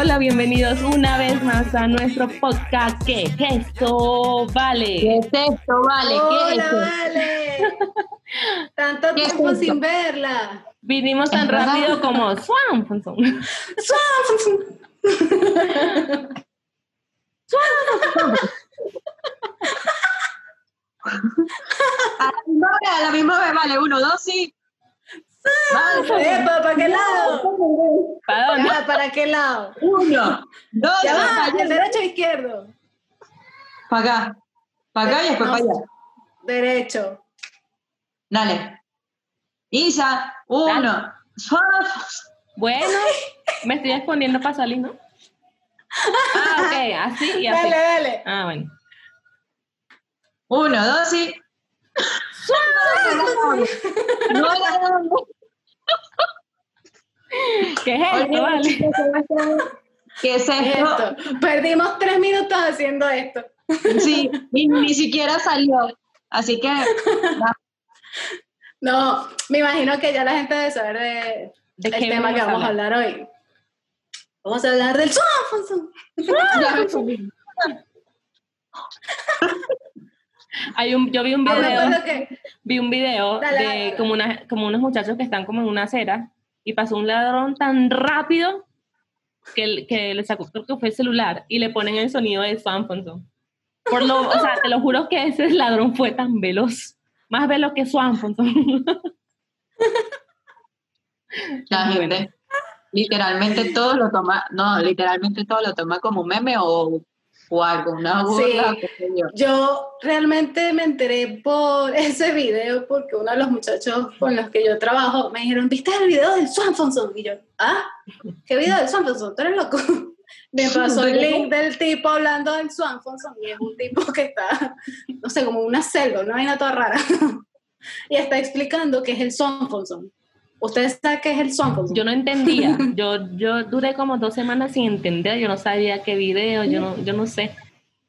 hola, bienvenidos una vez más a nuestro podcast. ¿Qué es esto? Vale. ¿Qué es esto? Vale, ¿qué es Hola, esto? vale. Tanto ¿Qué es tiempo esto? sin verla. Vinimos tan Es verdad. rápido como Swan. A la misma vez, a la misma vez, vale, uno, dos, sí. Epa, ¿Para qué lado? ¿Para dónde? Ya, ¿Para qué lado? Uno, dos, Ya va, ¿el derecho o izquierdo? Para acá. Para acá y después No, para allá. Derecho. Dale. Isa, uno. Bueno, me estoy escondiendo para salir, ¿no? Ah, ok, así y así. Dale, dale. Ah, bueno. Uno, dos, sí. No, no, no. ¿Qué es esto? Oye, Vale. ¿Qué es ¿Qué es esto? esto? Perdimos tres minutos haciendo esto. Sí, ni, ni siquiera salió. Así que, No, me imagino que ya la gente debe saber de, ¿De el qué tema que vamos a hablar hoy. Vamos a hablar del Alfonso. Hay un, yo vi un Ah, video, que vi un video Dale, de dale, como, una, como unos muchachos que están como en una acera y pasó un ladrón tan rápido que, que le sacó, creo que fue el celular y le ponen el sonido de Swan Fonson. Por lo, o sea, te lo juro que ese ladrón fue tan veloz, más veloz que Swan Fonson. la gente literalmente todo lo toma, no, literalmente todo lo toma como un meme o, o algo, una burla, Sí. yo realmente me enteré por ese video porque uno de los muchachos con los que yo trabajo me dijeron, ¿viste el video del Swanfonson? Y yo, ¿ah? ¿Qué video del Swanfonson? ¿Tú eres loco? Me pasó el link del tipo hablando del Swanfonson y es un tipo que está, no sé, como una selva, una vaina toda rara. y está explicando qué es el Swanfonson. ¿Ustedes saben qué es el Swanfonson? Yo no entendía, yo, yo duré como dos semanas sin entender, yo no sabía qué video, yo no, yo no sé,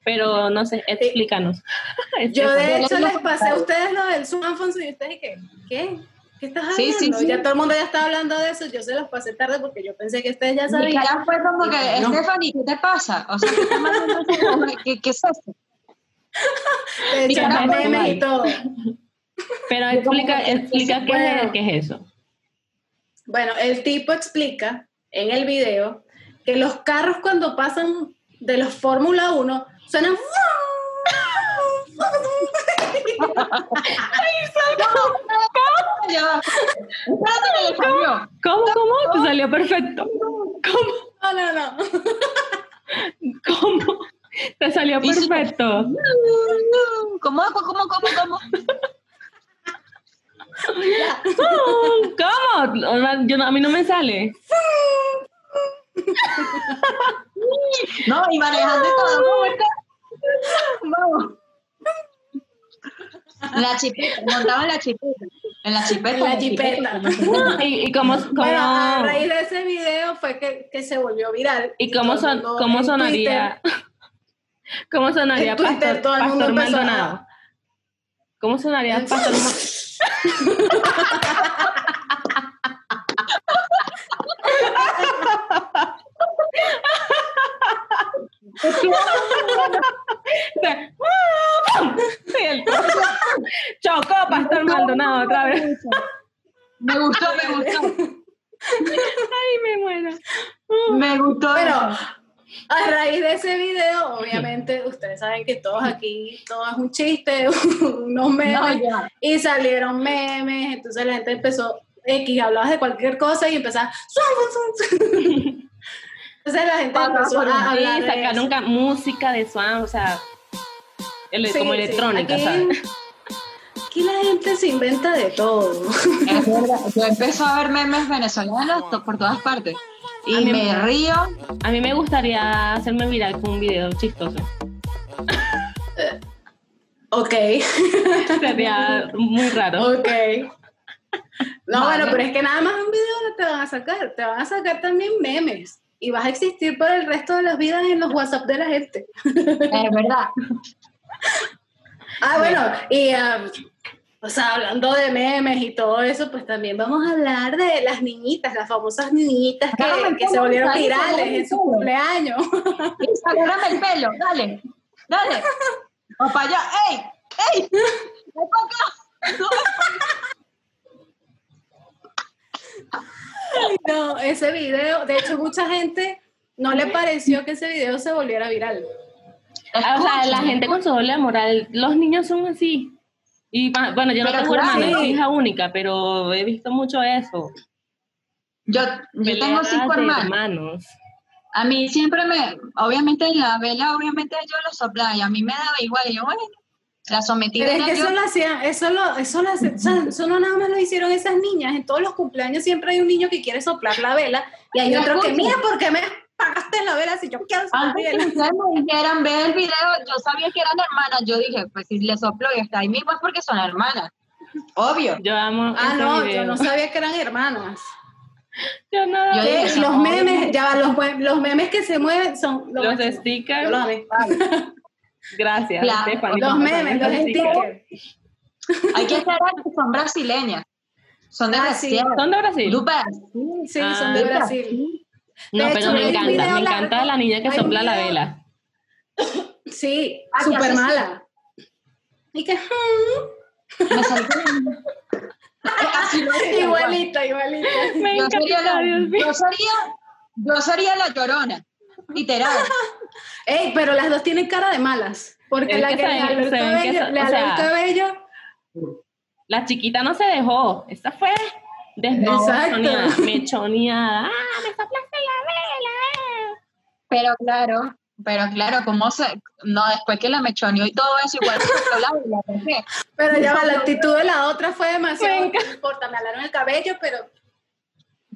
pero no sé, explícanos. Yo de hecho les pasé a ustedes lo del Swanfonson y ustedes ¿qué? ¿Qué? ¿Qué estás hablando? Sí, sí, sí. Ya todo el mundo ya está hablando de eso, yo se los pasé tarde porque yo pensé que ustedes ya Mi sabían. cara fue como que, no. Stephanie, ¿qué te pasa? O sea, ¿qué? ¿Qué, qué es eso? De hecho, memes y todo. Pero explica, explica qué, es, qué es eso. Bueno, el tipo explica en el video que los carros cuando pasan de los Fórmula 1 suenan... Salió. ¿Cómo, cómo? Te salió perfecto. ¿Cómo? No, no, no. ¿Cómo? Te salió perfecto. ¿Cómo, cómo, cómo, cómo? ¿Cómo? Yo no- a mí no me sale. No, y manejando todo. Vamos. La chipeta, montaba en la chipeta. En la chipeta. En la chipeta. ¿Y, y cómo, cómo- Bueno, a raíz de ese video fue que, que se volvió viral. y cómo, son, cómo sonaría? ¿Cómo sonaría Pastor, todo el mundo Pastor Maldonado? ¿Cómo sonaría Pastor Ma- Sí, el- Chocó Pastor Maldonado otra vez. Me gustó, me gustó. Ay, me muero. Me gustó. Eso. A raíz de ese video, obviamente, ustedes saben que todos aquí, todo es un chiste, unos memes, No, y salieron memes, entonces la gente empezó, X, hablabas de cualquier cosa y empezaba, "Swan, swan, swan". entonces la gente empezó a hablar de sacaron ca- música de Swan, o sea, Sí, como sí, electrónica, aquí- ¿sabes? Aquí la gente se inventa de todo. Es verdad. Yo empiezo a ver memes venezolanos to- por todas partes. Y A mí me río. A mí me gustaría hacerme viral con un video chistoso. ok, Sería muy raro. ok. No, Vale. bueno, pero es que nada más un video no te van a sacar, te van a sacar también memes. Y vas a existir por el resto de las vidas en los WhatsApp de la gente. Es verdad. Ah, bueno, y ah, o sea, hablando de memes y todo eso, pues también vamos a hablar de las niñitas, las famosas niñitas que, se volvieron virales en su cumpleaños. Agárrame el pelo, dale, dale. O para allá, ¡ey! ¡ey! ¡Ven para acá! No, No, ese video, de hecho, mucha gente no le pareció que ese video se volviera viral. O sea, la gente con su doble moral, los niños son así. Y bueno, yo no Pero tengo hermana, soy sí. hija única, pero he visto mucho eso. Yo, yo tengo cinco hermanos. hermanos. A mí siempre me, obviamente en la vela, obviamente yo lo soplaba y a mí me daba igual. Y yo, bueno, la sometí. Pero es que yo. eso lo hacían, eso lo, eso lo hacían, o sea, eso no nada más lo hicieron esas niñas. En todos los cumpleaños siempre hay un niño que quiere soplar la vela y hay otro que, mira, ¿por qué me apagaste la vela si yo quiero soplar Antes que ustedes me dijeran, ve el video, yo sabía que eran hermanas. Yo dije, pues si le soplo y está ahí mismo es porque son hermanas. Obvio. Yo amo Ah, no, video. yo no sabía que eran hermanas. Yo no. Yo dije, los memes, ya va, los, los memes que se mueven son lo los máximo. stickers. Yo los. Gracias, Claro, Stephanie, Los memes, los stickers. stickers. Hay que aclarar que son brasileñas. Son de Ah, sí. Brasil. ¿Son de Brasil? Brasil. Sí, Ah. son de Brasil. No, De pero hecho, me encanta, me encanta la niña que hay sopla la vela. Sí, súper mala. Y que, igualita, igualita. Me Yo sería, encanta, la, yo, sería, yo sería la llorona, literal. Ey, pero las dos tienen cara de malas. Porque Es la que que le jaló el cabello. La chiquita no se dejó. Esta fue Desmechoneada. Mechoneada. ¡Ah, me soplaste la vela! Pero claro, pero claro, como se, no, después que la mechoneó y todo eso, igual se la vela, ¿por qué? Pero ya va, la actitud de la otra fue demasiado. No importa, me jalaron el cabello, pero.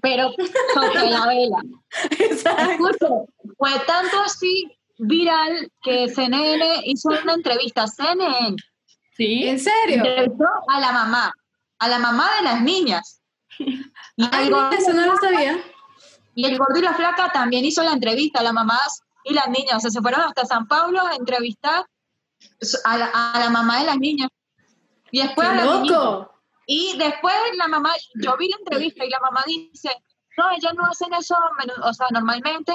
Pero sopló la vela. Exacto. Fue tanto así viral que CNN hizo una entrevista, CNN ¿Sí? ¿En serio? entrevistó a la mamá, a la mamá de las niñas. Y Ay, no, eso no lo sabía. Y el gordo y la flaca también hizo la entrevista, las mamás y las niñas. O sea, se fueron hasta San Pablo a entrevistar a la, a la mamá de las niñas. Y después a. Y después la mamá, yo vi la entrevista y la mamá dice, no, ellas no hacen eso, o sea, normalmente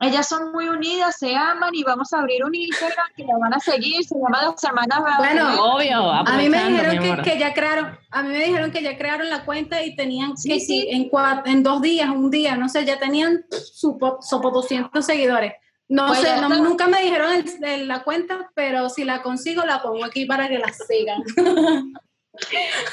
ellas son muy unidas, se aman y vamos a abrir un Instagram que la van a seguir, se llama Las Hermanas Bueno. Obvio, A mí me dijeron que, ya crearon, a mí me dijeron que ya crearon la cuenta y tenían Sí, que sí. en cua- en dos días, un día, no sé, ya tenían su po- sopo 200 seguidores. No Pues sé, no- nunca me dijeron el- el- la cuenta, pero si la consigo la pongo aquí para que la sigan.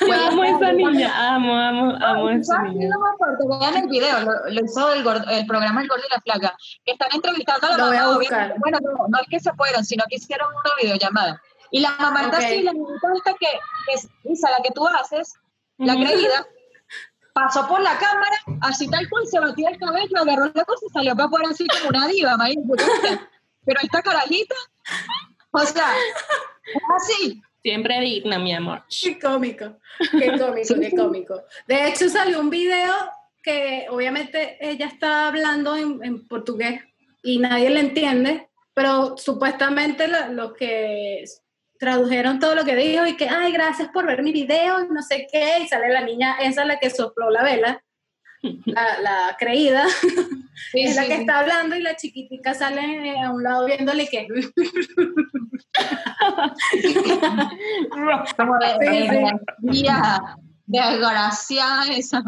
Yo amo a esa niña, amo, amo, amo a esa ¿sabes qué es niña. lo más fuerte? Vean el video, lo, lo hizo el, gordo- el programa El Gordo y la Flaca. que Están entrevistando a la Lo voy a mamá. buscar. obviamente. Bueno, no, no es que se fueron, sino que hicieron una videollamada. Y la mamá está Ok. así, la niñita esta que, que es Isa, la que tú haces, la Ujú. creída, pasó por la cámara, así tal cual, se batía el cabello, agarró la cosa y salió para afuera así como una diva, marico. Pero esta carajita, o sea, así. Siempre digna, mi amor. Qué cómico, qué cómico, qué cómico. De hecho, salió un video que obviamente ella está hablando en, en portugués y nadie le entiende, pero supuestamente lo- los que tradujeron todo lo que dijo y que, ay, gracias por ver mi video, no sé qué, y sale la niña, esa es la que sopló la vela, la, la creída, Sí, es la que sí. está hablando y la chiquitica sale a un lado viéndole que... Como de, desgraciada esa.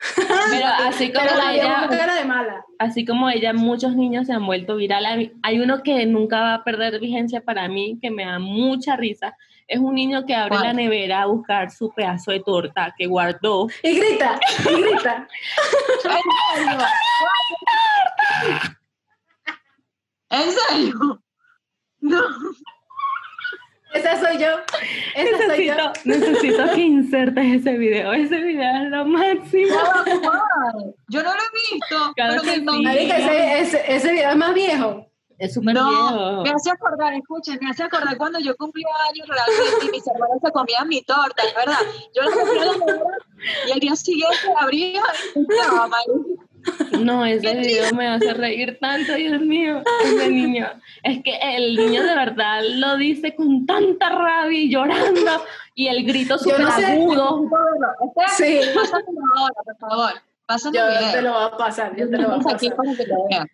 Pero así como Pero ella, cara de mala. así como ella, muchos niños se han vuelto virales. Hay uno que nunca va a perder vigencia para mí, que me da mucha risa. Es un niño que abre la nevera a buscar su pedazo de torta que guardó. Y grita, y grita. ¿En serio? ¿En serio? No. Esa soy yo. Esa soy yo. Necesito, que insertes ese video. Ese video es lo máximo. No, Yo no lo he visto. Claro pero que me- sí. Marica, ese, ese, ese video es más viejo. Es súper No, viejo. me hace acordar, escuchen, me hace acordar cuando yo cumplí años realmente y mis hermanos se comían mi torta, es verdad. Yo la compré a la y al día siguiente la abría y estaba marica. No, ese video me hace reír tanto, Dios mío, ese niño. Es que el niño de verdad lo dice con tanta rabia y llorando. Y el grito súper no sé. agudo. Este, Sí, pásamelo ahora, por favor. Pásame yo el video. te lo voy a pasar, yo te lo voy a aquí pasar. para que.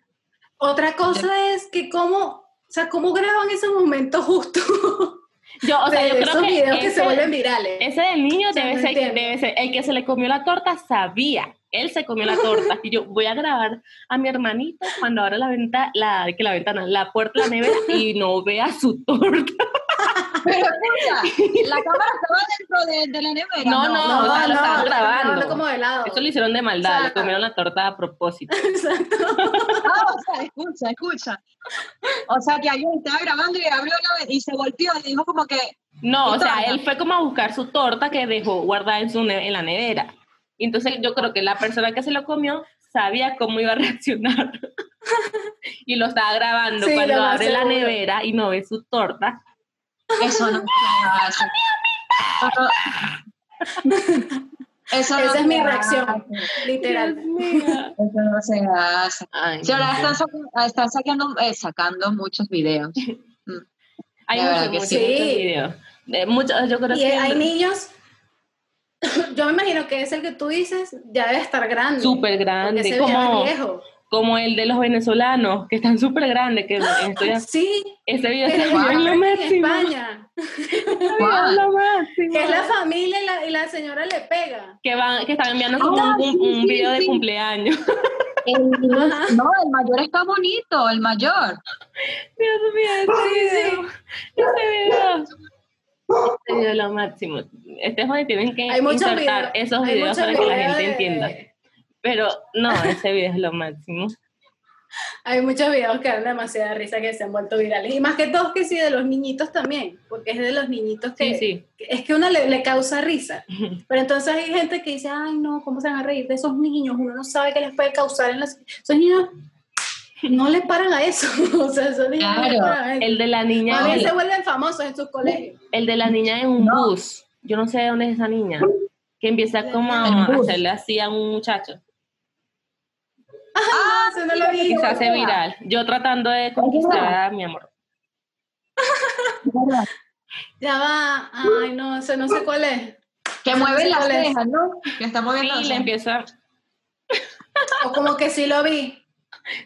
Otra cosa es que cómo, o sea, cómo graban esos momentos justos Yo, o sea, de yo creo esos que videos que ese, se vuelven virales. ese del niño O sea, debe no ser, debe ser, el que se le comió la torta sabía, él se comió la torta. Y yo voy a grabar a mi hermanito cuando abra la ventana, la, que la ventana, la puerta de la nevera y no vea su torta. Pero escucha, la cámara estaba dentro de, de la nevera. No, no, o sea, lo estaban grabando. como de lado. Eso lo hicieron de maldad, le comieron la torta a propósito. Exacto. Ah, o sea, escucha, escucha. O sea, que alguien estaba grabando y abrió la y se volteó y dijo como que, No, o ¿Y sea, él fue como a buscar su torta que dejó guardada en, su en la nevera. Y entonces yo creo que la persona que se lo comió sabía cómo iba a reaccionar. y lo estaba grabando Sí, cuando abre la nevera y no ve su torta. Eso no se hace. Eso no Esa es mi hace. reacción, literal. Dios mío. Eso no se hace. Ay, Sí, ahora están, saca- están sacando, eh, sacando muchos videos. Hay de verdad muchos, que sí. muchos videos. Muchos, yo creo Y que hay niños, yo me imagino que es el que tú dices, ya debe estar grande. súper grande, como, viejo. Como el de los venezolanos, que están súper grandes, que estoy, Sí, ese video es bien lo máximo. España, Es lo máximo. que es la familia y la, y la señora le pega. que van, que están enviando como Ah, un, un- sí, un sí, video de sí. cumpleaños. El, no, el mayor está bonito, el mayor. Dios mío, ese video. Ese video. Este video es lo máximo. Este es donde tienen que insertar videos, esos videos para que la gente de- entienda. Pero no, ese video es lo máximo. Hay muchos videos que dan demasiada risa que se han vuelto virales. Y más que todos que sí, de los niñitos también, porque es de los niñitos que, Sí, sí. que- es que uno le, le causa risa. Pero entonces hay gente que dice, ay no, ¿cómo se van a reír de esos niños? Uno no sabe qué les puede causar en las... Esos niños no le paran a eso. o sea, esos niños no Claro. eso. El de la niña, el, se vuelven famosos en sus colegios. el de la niña en un No. bus. Yo no sé de dónde es esa niña. Que empieza como a hacerle así a un muchacho. Ah, Eso no lo vi. Y se hace viral. Yo tratando de conquistar a mi amor. Ya va. Ay, no, ese no sé cuál es. Que mueve sé las cejas, ¿no? Que está moviendo Sí, le empieza. O como que sí lo vi.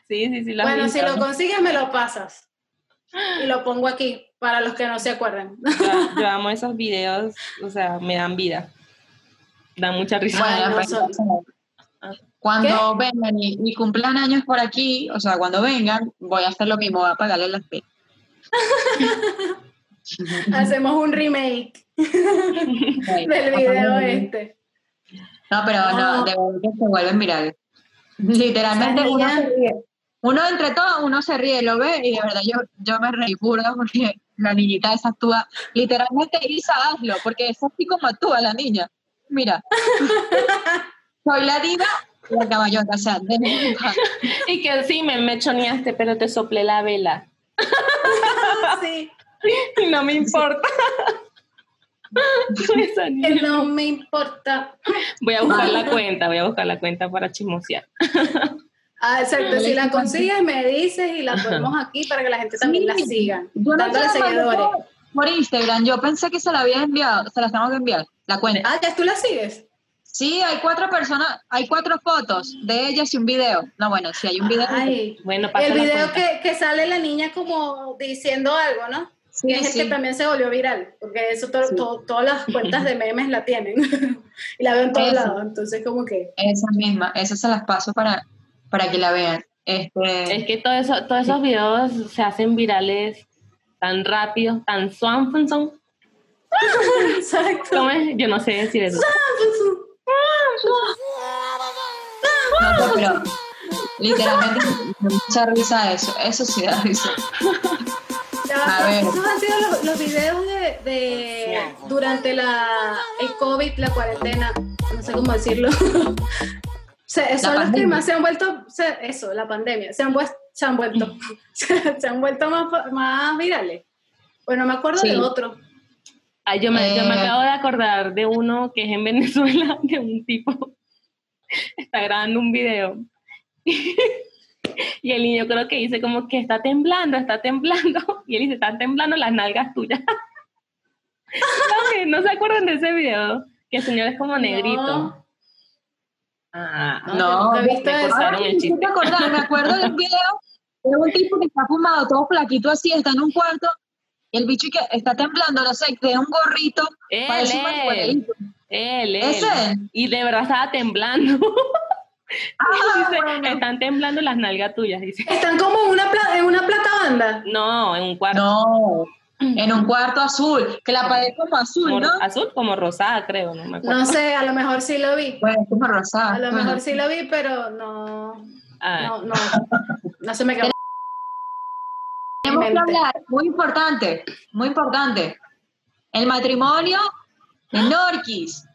Sí, sí, sí. lo Bueno, si lo consigues, me lo pasas. Y lo pongo aquí, para los que no se acuerdan. Yo, yo amo esos videos, o sea, me dan vida. Dan mucha risa. Bueno, cuando vengan y, y cumplan años por aquí, o sea, cuando vengan, voy a hacer lo mismo, voy a pagarle las penas. Hacemos un remake del video este. No, pero no, No. de verdad que se vuelven virales. Literalmente uno niña- se ríe. Uno entre todos, uno se ríe, lo ve y de verdad yo, yo me reí burda porque la niñita esa actúa. Literalmente, Isa, hazlo, porque es así como actúa la niña. Mira. Soy la diva y la caballota, o sea, de. Y que sí, me, me choneaste, pero te soplé la vela. Sí, Y no me importa. No me importa. Voy a buscar la cuenta, voy a buscar la cuenta para chismosear. Ah, exacto. Si la consigues, me dices y la ponemos aquí para que la gente también la siga. Yo no Dándole seguidores. por- por Instagram, yo pensé que se la había enviado, se las tengo que enviar, la cuenta. Ah, ya tú la sigues. Sí, hay cuatro personas, hay cuatro fotos de ellas y un video. No, bueno, si hay un video. Ay, Bueno, el video que, que sale la niña como diciendo algo, ¿no? Sí, que es el sí. que también se volvió viral, porque eso to- Sí. to- todas las cuentas de memes la tienen y la veo en todos lados, entonces como que Esa misma, esa se las paso para, para que la vean. Este, Es que todo eso, todos esos videos se hacen virales tan rápido, tan swanfonson. exacto. ¿Cómo es? Yo no sé decir eso. No sé, pero literalmente mucha risa eso. Eso sí da risa. A ver. Esos han sido los, los videos de, de durante la el COVID, la cuarentena, no sé cómo decirlo. Se- son los que más se han vuelto, se- eso, la pandemia, se han, se han vuelto, se han vuelto más, más virales. Bueno, me acuerdo Sí. de otro. Ay, yo, me, yo me Eh. acabo de acordar de uno que es en Venezuela, de un tipo está grabando un video. Y el niño creo que dice como que está temblando, está temblando. Y él dice, están temblando las nalgas tuyas. No, se acuerdan de ese video, que el señor es como negrito. No, Ah, no, No, yo nunca he visto me cortaron el me chiste. acuerdo del video de un tipo que está fumado, todo flaquito así, está en un cuarto, y el bicho que está temblando, no sé, tiene un gorrito, Él, parece un él, él, él. ¿Ese? Y de verdad estaba temblando. Ah, Dice, bueno. Están temblando las nalgas tuyas, dice. Están como en una, pla- en una placa banda. No, en un cuarto. No, en un cuarto azul, que la pared es como azul, como ¿no? azul como rosada, creo, no me acuerdo. No sé, a lo mejor sí lo vi. Bueno, es como rosada. A lo bueno. mejor sí lo vi, pero no, Ah, no, no, no se me quedó. Tenemos que mente. hablar, muy importante, muy importante. El matrimonio de Norquis.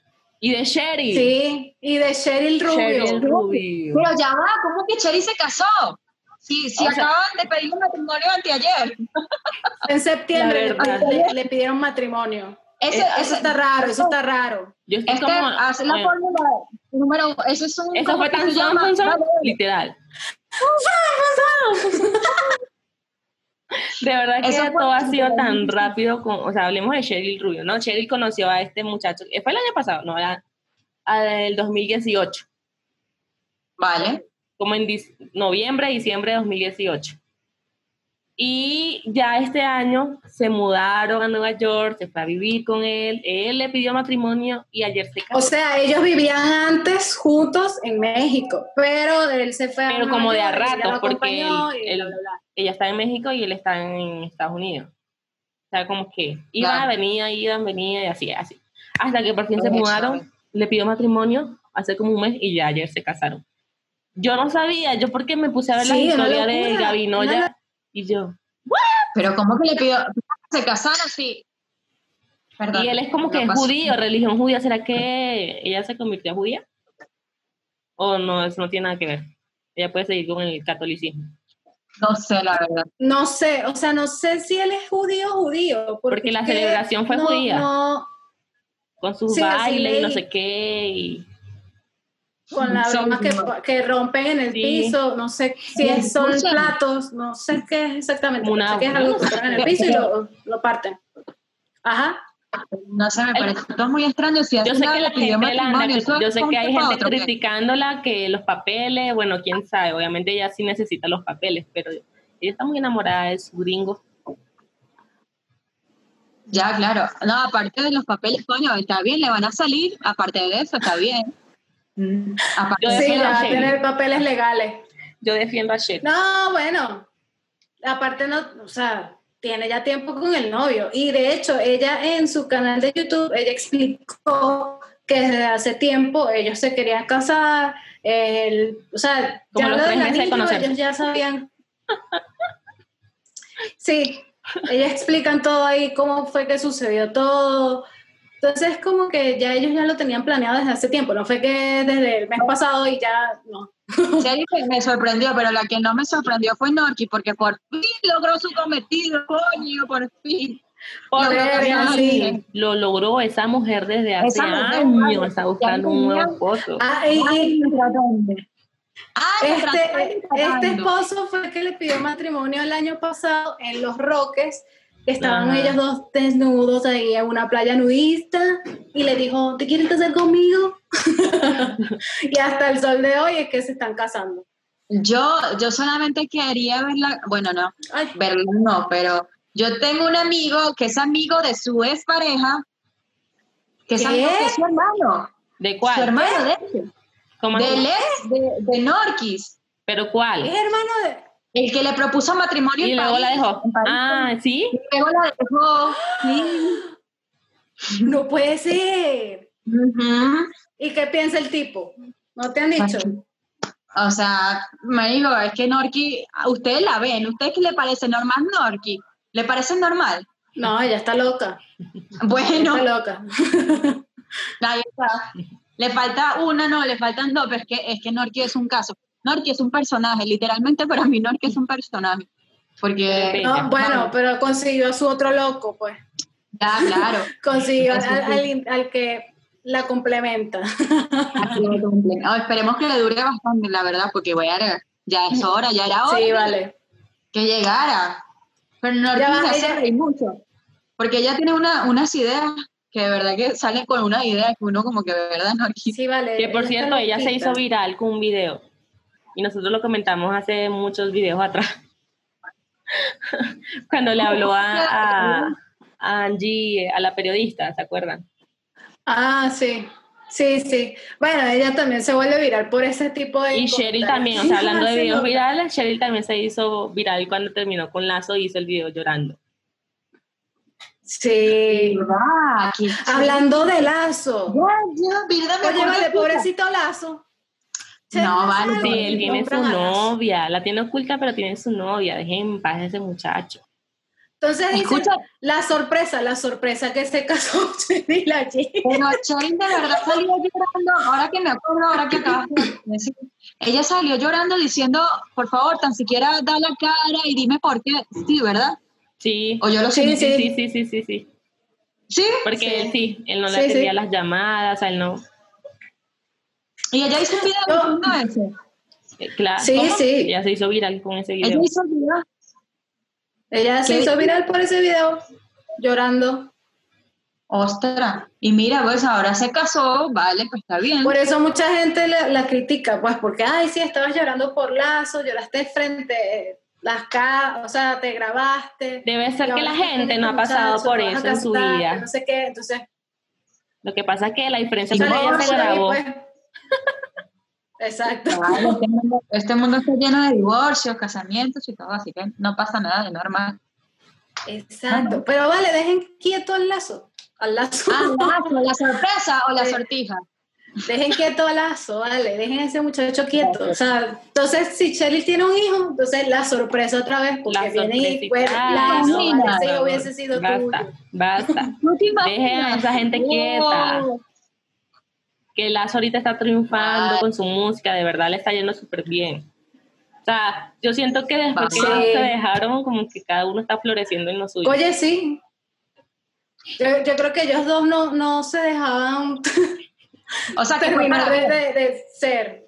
Y de Sherry. Sí, y de Cheryl Rubio. Cheryl Rubio. Pero ya va, ¿cómo que Cheri se casó? Si, si O sea- acaban de pedir un matrimonio anteayer. En septiembre le, pidieron matrimonio. Ese, eso ese- está raro, eso está raro. Yo estoy Este, como. hace la fórmula número uno. Eso es un. eso ¿cómo fue tan literal. De verdad que Eso todo ha sido tan rápido, con, o sea, hablemos de Cheryl Rubio, ¿no? Cheryl conoció a este muchacho, eh, fue el año pasado, no, era el 2018, Vale. como en noviembre, diciembre de 2018. Y ya este año se mudaron a Nueva York, se fue a vivir con él, él le pidió matrimonio y ayer se casó. O sea, ellos vivían antes juntos en México, pero él se fue a Pero Nueva como de a lo porque acompañó él- y él- bla, bla, bla. ella está en México y él está en Estados Unidos. O sea, como que iba, Claro. venía, iba, venía y así, así. Hasta que por fin se mudaron, le pidió matrimonio hace como un mes y ya ayer se casaron. Yo no sabía, yo porque me puse a ver la Sí, una historia de una- y yo. Pero ¿cómo que le pidió? Se casaron así. Perdón. Y él es como que No es judío, religión judía. ¿Será que ella se convirtió a judía? ¿O no, eso no tiene nada que ver? Ella puede seguir con el catolicismo. No sé, la verdad. No sé, o sea, no sé si él es judío o judío. Porque la celebración fue no, judía. No, Con sus Sí, bailes y no sé qué. Y... con la Sí, broma que, no. que rompen en el Sí. piso, no sé si es- son platos, no sé qué es exactamente, una- sé que es algo que ponen en el piso y lo, lo parten. Ajá. No sé, me El- parece todo muy extraño. Si Yo sé que la gente la yo sé que hay gente otro, criticándola que los papeles, bueno, quién sabe, obviamente ella sí necesita los papeles, pero ella está muy enamorada de su gringo. Ya, claro. No, aparte de los papeles, coño, está bien, le van a salir. Aparte de eso, está bien. Aparte Yo de Sí, a a Shelly. tener papeles legales. Yo defiendo a Shet. No, bueno, aparte no, o sea, tiene ya tiempo con el novio y de hecho ella en su canal de YouTube, ella explicó que desde hace tiempo ellos se querían casar, el, o sea, Como ya los lo tres meses de anillo, conocerse. ellos ya sabían. Sí, ellos explican todo ahí, cómo fue que sucedió todo. Entonces, como que ya ellos ya lo tenían planeado desde hace tiempo, no fue que desde el mes pasado y ya no. Shelly me- sorprendió, pero la que no me sorprendió fue Norki, porque por fin logró su cometido, coño, por fin. Por Lo sí. Lo logró esa mujer desde hace Esa mujer, años, está buscando un nuevo esposo. Ah, y-. Ah, Este, este esposo fue el que le pidió matrimonio el año pasado en Los Roques, que estaban Ajá. ellos dos desnudos ahí en una playa nudista, y le dijo, ¿te quieres casar conmigo? y hasta el sol de hoy es que se están casando. Yo, yo solamente quería verla, bueno, no, Ay, verlo no, pero yo tengo un amigo que es amigo de su ex pareja, que es ¿Qué? amigo de su hermano, ¿De su cuál? hermano de él, ¿Cómo así? del ex de, de Norquis, ¿Pero es cuál? hermano de... el que le propuso matrimonio Y en luego la dejó. en París. Ah, ¿sí? Y luego la dejó, sí. No puede ser. ¿Y qué piensa el tipo? ¿No te han dicho? O sea, me digo, es que Norki, ustedes la ven, ¿ustedes qué le parece normal Norki? ¿Le parece normal? No, ella está loca. Bueno, Está loca. ahí está. Le falta una, no, le faltan dos, pero es que, es que Norki es un caso. Norki es un personaje, literalmente para mí Norki es un personaje. Porque, No, bueno, pero consiguió a su otro loco, pues. ya, claro. Consiguió al, que la complementa. Esperemos que le dure bastante, la verdad, porque voy a, ya es hora, ya era hora Sí, vale. que llegara. Pero Norki Ya va, me hace mucho. Porque ella tiene una, unas ideas que de verdad que salen con una idea que uno como que de verdad no. Sí, vale. Que por cierto, ella se hizo viral con un video. Y nosotros lo comentamos hace muchos videos atrás. Cuando le habló a, a- a Angie, a la periodista, ¿se acuerdan? Ah, sí. Sí, sí. Bueno, ella también se vuelve viral por ese tipo de. Y Cheryl también, o sea, hablando de videos virales, Cheryl también se hizo viral cuando terminó con Lazo y hizo el video llorando. Sí. Hablando de lazo. Ya, ya, Virda, me Oye, vale, de- pobrecito lazo. No, vale, Sí, él tiene su novia, la tiene oculta, pero tiene su novia. Dejen en paz a ese muchacho. Entonces dice, Escucha. la sorpresa, la sorpresa que se casó Cheryl allí. Pero Cheryl de verdad salió llorando, ahora que me acuerdo, ahora que acabas de decir, ella salió llorando diciendo, por favor, tan siquiera da la cara y dime por qué. Sí, ¿verdad? Sí, O yo lo Sí, sé. sí, sí. sí, sí, sí, sí, sí. Sí. Porque Sí. él sí, él no le Sí, sí. atendía las llamadas, él no. Y ella hizo un video No. Eh, Claro, Sí, ¿cómo? sí. Ella se hizo viral con ese Ella video. hizo el video. Ella se hizo viral por ese video, llorando. Ostras. Y mira, pues ahora se casó, vale, pues está bien. Por eso mucha gente la, la critica, pues porque, ay, sí, estabas llorando por lazo, lloraste frente, las ca o sea, te grabaste. Debe ser que la gente no ha pasado por eso en su vida. No sé qué, entonces Lo que pasa es que la diferencia es que ella se grabó. pues- Exacto. Este, mundo, este mundo está lleno de divorcios, casamientos y todo, así que no pasa nada de normal. Exacto. Pero vale, dejen quieto al lazo. Al lazo. Ah, la, la sorpresa o la sortija. Dejen quieto al lazo, vale. Dejen a ese muchacho quieto. O sea, entonces si Cheryl tiene un hijo, entonces la sorpresa otra vez, porque La viene y pues lazo, no, hijo favor. hubiese sido Basta, tuyo. basta. ¿Tú te Dejen a esa gente quieta. Wow. Que Lazo ahorita está triunfando Ay. con su música, de verdad le está yendo súper bien. O sea, yo siento que después que ellos se dejaron, como que cada uno está floreciendo en lo suyo. Oye, sí. Yo, yo creo que ellos dos no, no se dejaban O sea, que fue terminar para, de, de- de ser.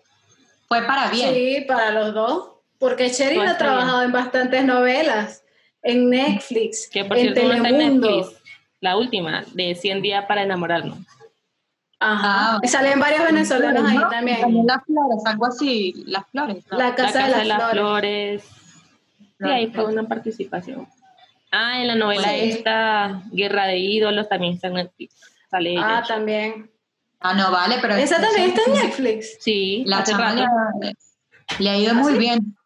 fue para bien. Sí, para los dos. Porque Cheryl Todo ha trabajado en bastantes novelas, en Netflix, que por en cierto no está en. Netflix. La última, de 100 días para enamorarnos. Ajá. Ah, Y salen varios venezolanos ahí ¿no? también. las flores, algo así, las flores. ¿no? La La Casa, de las, Flores. Sí, ahí fue una participación. Ah, en la novela Sí. esta, Guerra de Ídolos, también está en Netflix. Sale Ah, ella. también. Ah, no, vale, pero... Esa también está en Netflix. Sí, La hace rato. le, le ha ido ¿Ah, muy sí? bien.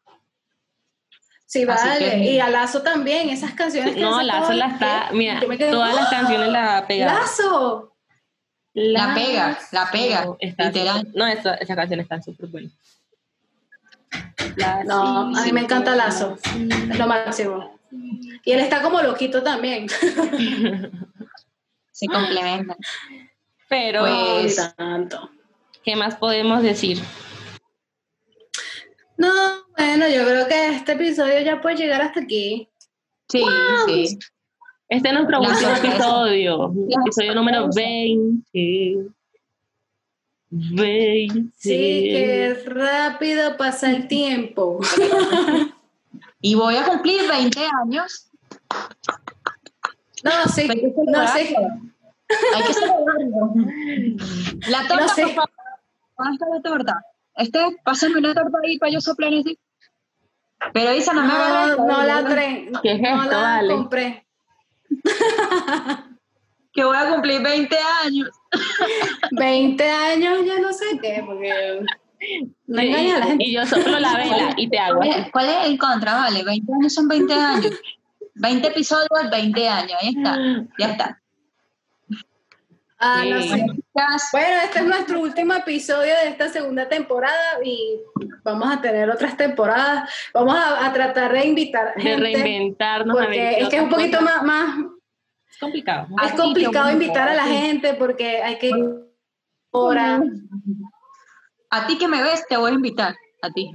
Sí, vale. que- Y a Lazo también, esas canciones que No, Lazo la está, mira, todas las ¡wow! canciones la ha pegado. ¡Lazo! La pega, la pega, Está literal. no, esa- esas canciones están súper buenas. La- No, a mí me encanta Lazo. Es lo máximo. Y él está como loquito también. Se complementan. Pero, Pues- No, tanto. ¿qué más podemos decir? No, bueno, yo creo que este episodio ya puede llegar hasta aquí. Sí, sí. Este es nuestro La último episodio, La episodio número sorpresa. 20. 20. Sí, que rápido pasa el tiempo. Y voy a cumplir 20 años. No, sí, Hay que no, celebrarlo. Hay que celebrarlo. La torta, No sé. por favor. ¿Dónde está la torta? Este, pásame una torta ahí para yo soplar así. Pero Isa, no me No, agarres. no la tre- ¿Qué es no esto, la vale? compré. Que voy a cumplir 20 años. 20 años, ya no sé qué, porque no Sí, a la gente. y yo soplo la vela y te hago ¿Cuál así. es, cuál es el contra? Vale, 20 años son 20 años. 20 episodios, 20 años. Ahí está. Ya está. Ah, no sé. Bueno, este es nuestro último episodio de esta segunda temporada y vamos a tener otras temporadas. Vamos a, a tratar de invitar De gente reinventarnos. a ver porque es que es un poquito más, más Es complicado. Es complicado invitar a la gente porque hay que ahora a ti que me ves, te voy a invitar. A ti.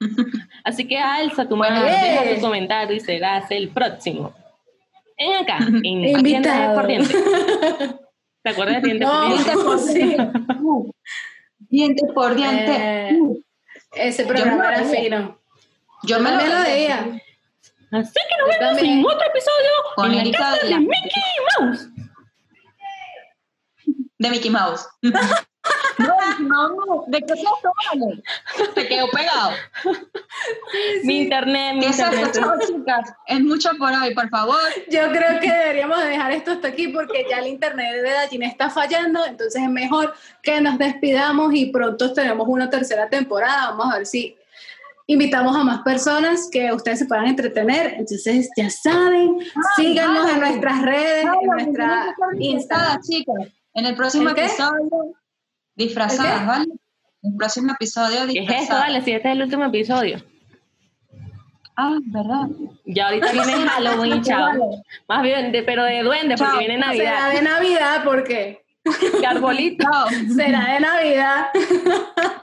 Así que alza tu mano, Bueno, deja tu comentario y serás el próximo. Ven acá, en Invitado. Dientes. ¿Te acuerdas de Dientes por No, Dientes? sí. Diente por diente. Eh, ese programa era lo fino. Yo me también lo veía. Así que nos Yo vemos también. en otro episodio Con en la Erika casa de Mickey Mouse. De Mickey Mouse. no, no, ¿de qué se? Te quedó pegado. Mi internet, mi ¿Qué es internet. chao, chicas? Es mucho por hoy, por favor. Yo creo que deberíamos de dejar esto hasta aquí porque ya el internet de Dallín está fallando, entonces es mejor que nos despidamos y pronto tenemos una tercera temporada. Vamos a ver si invitamos a más personas que ustedes se puedan entretener. Entonces, ya saben, síganos en nuestras redes, en nuestra Instagram. Chicas. En el próximo ¿El qué? episodio, disfrazadas, ¿El qué? ¿vale? En el próximo episodio, ¿Qué es disfrazadas. esto? Dale, si este es el último episodio. Ah, ¿verdad? Ya ahorita viene Halloween, chao. Más bien, de, pero de duende, porque viene Será Navidad. de Navidad porque De arbolito, Chao. será de Navidad.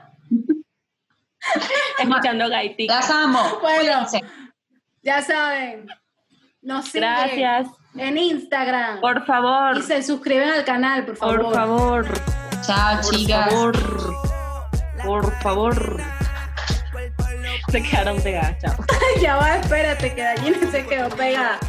escuchando Gaiti. Las amo. Bueno. Cuídense. Ya saben, nos siguen Gracias. en Instagram Por favor, y se suscriben al canal, por favor. por favor, Chao, por chicas. favor, por favor. Se quedaron pegadas, chao. ya va, espérate, que Dallín se quedó pegada.